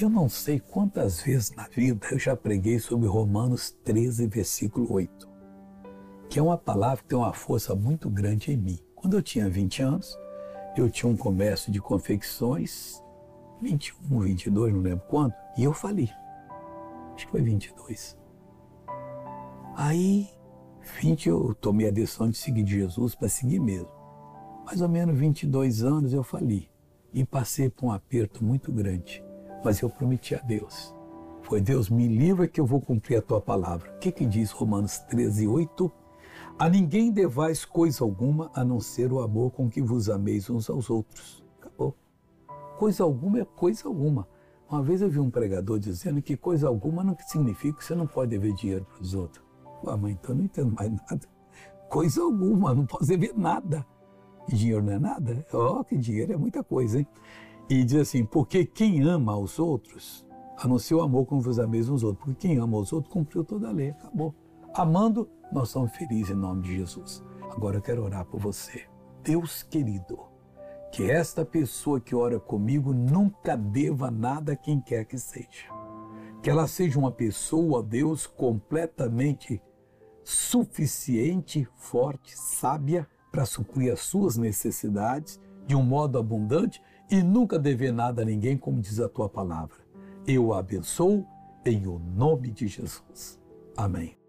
Eu não sei quantas vezes na vida eu já preguei sobre Romanos 13, versículo 8, que é uma palavra que tem uma força muito grande em mim. Quando eu tinha 20 anos, eu tinha um comércio de confecções, 21, 22, não lembro quando, e eu fali. Acho que foi 22. Aí, 20, eu tomei a decisão de seguir Jesus para seguir mesmo. Mais ou menos 22 anos eu fali e passei por um aperto muito grande mas eu prometi a Deus. Foi Deus, me livra que eu vou cumprir a tua palavra. O que, que diz Romanos 13, 8? A ninguém devais coisa alguma a não ser o amor com que vos ameis uns aos outros. Acabou. Coisa alguma é coisa alguma. Uma vez eu vi um pregador dizendo que coisa alguma não significa que você não pode dever dinheiro para os outros. Ah, mas então não entendo mais nada. Coisa alguma, não posso dever nada. E dinheiro não é nada? Ó, oh, que dinheiro é muita coisa, hein? E diz assim: porque quem ama aos outros, anuncia o amor como vos ameis uns outros. Porque quem ama aos outros cumpriu toda a lei, acabou. Amando, nós somos felizes em nome de Jesus. Agora eu quero orar por você. Deus querido, que esta pessoa que ora comigo nunca deva nada a quem quer que seja. Que ela seja uma pessoa, Deus, completamente suficiente, forte, sábia para suprir as suas necessidades de um modo abundante e nunca dever nada a ninguém, como diz a tua palavra. Eu a abençoo em o nome de Jesus. Amém.